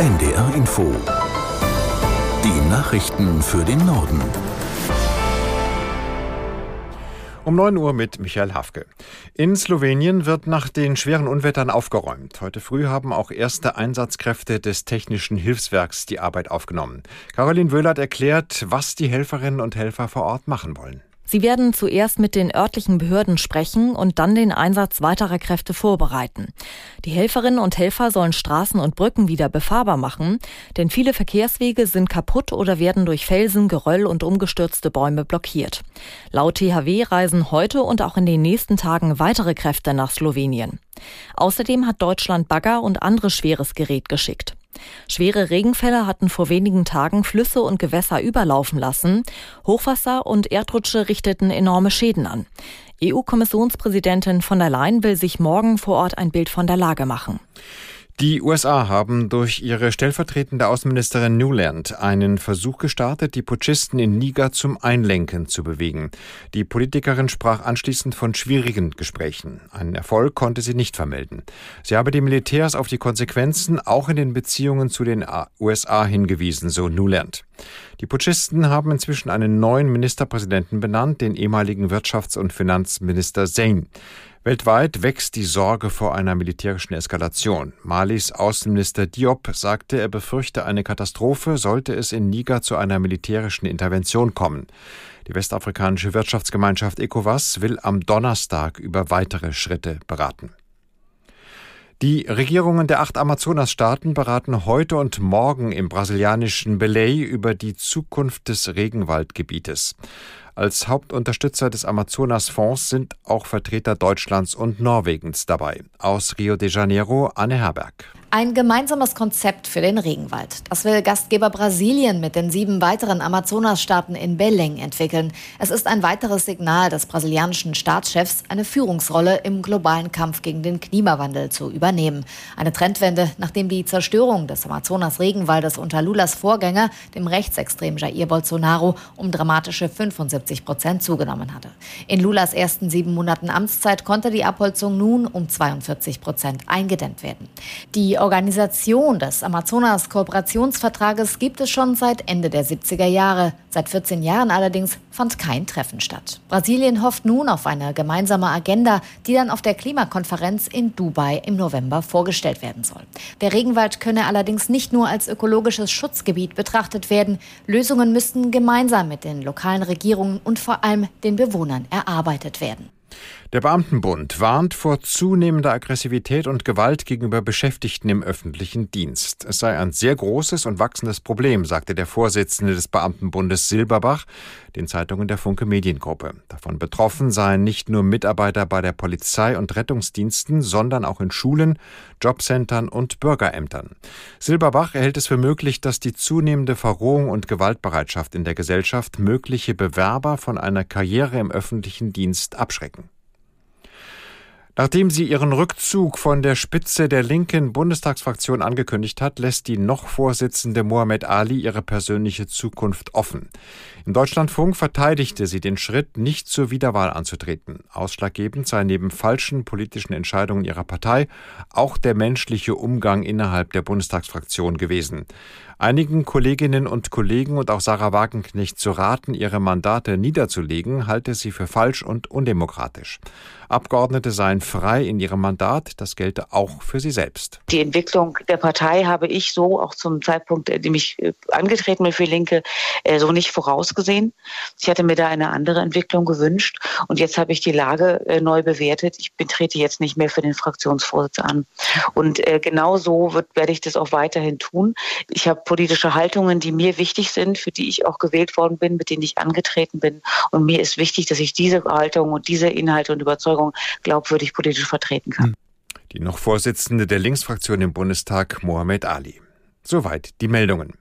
NDR Info. Die Nachrichten für den Norden. Um 9 Uhr mit Michael Hafke. In Slowenien wird nach den schweren Unwettern aufgeräumt. Heute früh haben auch erste Einsatzkräfte des Technischen Hilfswerks die Arbeit aufgenommen. Caroline Wöhlert erklärt, was die Helferinnen und Helfer vor Ort machen wollen. Sie werden zuerst mit den örtlichen Behörden sprechen und dann den Einsatz weiterer Kräfte vorbereiten. Die Helferinnen und Helfer sollen Straßen und Brücken wieder befahrbar machen, denn viele Verkehrswege sind kaputt oder werden durch Felsen, Geröll und umgestürzte Bäume blockiert. Laut THW reisen heute und auch in den nächsten Tagen weitere Kräfte nach Slowenien. Außerdem hat Deutschland Bagger und anderes schweres Gerät geschickt. Schwere Regenfälle hatten vor wenigen Tagen Flüsse und Gewässer überlaufen lassen. Hochwasser und Erdrutsche richteten enorme Schäden an. EU-Kommissionspräsidentin von der Leyen will sich morgen vor Ort ein Bild von der Lage machen. Die USA haben durch ihre stellvertretende Außenministerin Newland einen Versuch gestartet, die Putschisten in Niger zum Einlenken zu bewegen. Die Politikerin sprach anschließend von schwierigen Gesprächen. Einen Erfolg konnte sie nicht vermelden. Sie habe die Militärs auf die Konsequenzen auch in den Beziehungen zu den USA hingewiesen, so Newland. Die Putschisten haben inzwischen einen neuen Ministerpräsidenten benannt, den ehemaligen Wirtschafts- und Finanzminister Zayn. Weltweit wächst die Sorge vor einer militärischen Eskalation. Malis Außenminister Diop sagte, er befürchte eine Katastrophe, sollte es in Niger zu einer militärischen Intervention kommen. Die westafrikanische Wirtschaftsgemeinschaft ECOWAS will am Donnerstag über weitere Schritte beraten. Die Regierungen der acht Amazonasstaaten beraten heute und morgen im brasilianischen Belay über die Zukunft des Regenwaldgebietes. Als Hauptunterstützer des Amazonasfonds sind auch Vertreter Deutschlands und Norwegens dabei. Aus Rio de Janeiro Anne Herberg. Ein gemeinsames Konzept für den Regenwald. Das will Gastgeber Brasilien mit den sieben weiteren Amazonasstaaten in Belém entwickeln. Es ist ein weiteres Signal des brasilianischen Staatschefs, eine Führungsrolle im globalen Kampf gegen den Klimawandel zu übernehmen. Eine Trendwende, nachdem die Zerstörung des Amazonas-Regenwaldes unter Lulas Vorgänger, dem rechtsextremen Jair Bolsonaro, um dramatische 75 Prozent zugenommen hatte. In Lulas ersten sieben Monaten Amtszeit konnte die Abholzung nun um 42 Prozent eingedämmt werden. Die Organisation des Amazonas-Kooperationsvertrages gibt es schon seit Ende der 70er Jahre. Seit 14 Jahren allerdings fand kein Treffen statt. Brasilien hofft nun auf eine gemeinsame Agenda, die dann auf der Klimakonferenz in Dubai im November vorgestellt werden soll. Der Regenwald könne allerdings nicht nur als ökologisches Schutzgebiet betrachtet werden. Lösungen müssten gemeinsam mit den lokalen Regierungen und vor allem den Bewohnern erarbeitet werden. Der Beamtenbund warnt vor zunehmender Aggressivität und Gewalt gegenüber Beschäftigten im öffentlichen Dienst. Es sei ein sehr großes und wachsendes Problem, sagte der Vorsitzende des Beamtenbundes Silberbach den Zeitungen der Funke Mediengruppe. Davon betroffen seien nicht nur Mitarbeiter bei der Polizei und Rettungsdiensten, sondern auch in Schulen, Jobcentern und Bürgerämtern. Silberbach erhält es für möglich, dass die zunehmende Verrohung und Gewaltbereitschaft in der Gesellschaft mögliche Bewerber von einer Karriere im öffentlichen Dienst abschrecken. Nachdem sie ihren Rückzug von der Spitze der linken Bundestagsfraktion angekündigt hat, lässt die noch Vorsitzende Mohamed Ali ihre persönliche Zukunft offen. Im Deutschlandfunk verteidigte sie den Schritt, nicht zur Wiederwahl anzutreten. Ausschlaggebend sei neben falschen politischen Entscheidungen ihrer Partei auch der menschliche Umgang innerhalb der Bundestagsfraktion gewesen. Einigen Kolleginnen und Kollegen und auch Sarah Wagenknecht zu raten, ihre Mandate niederzulegen, halte sie für falsch und undemokratisch. Abgeordnete seien frei in ihrem Mandat, das gelte auch für sie selbst. Die Entwicklung der Partei habe ich so auch zum Zeitpunkt, in dem ich äh, angetreten bin für Linke, äh, so nicht vorausgesehen. Ich hatte mir da eine andere Entwicklung gewünscht und jetzt habe ich die Lage äh, neu bewertet. Ich betrete jetzt nicht mehr für den Fraktionsvorsitz an. Und genau so wird, werde ich das auch weiterhin tun. Ich habe politische Haltungen, die mir wichtig sind, für die ich auch gewählt worden bin, mit denen ich angetreten bin. Und mir ist wichtig, dass ich diese Haltung und diese Inhalte und Überzeugung glaubwürdig politisch vertreten kann. Die noch Vorsitzende der Linksfraktion im Bundestag, Mohamed Ali. Soweit die Meldungen.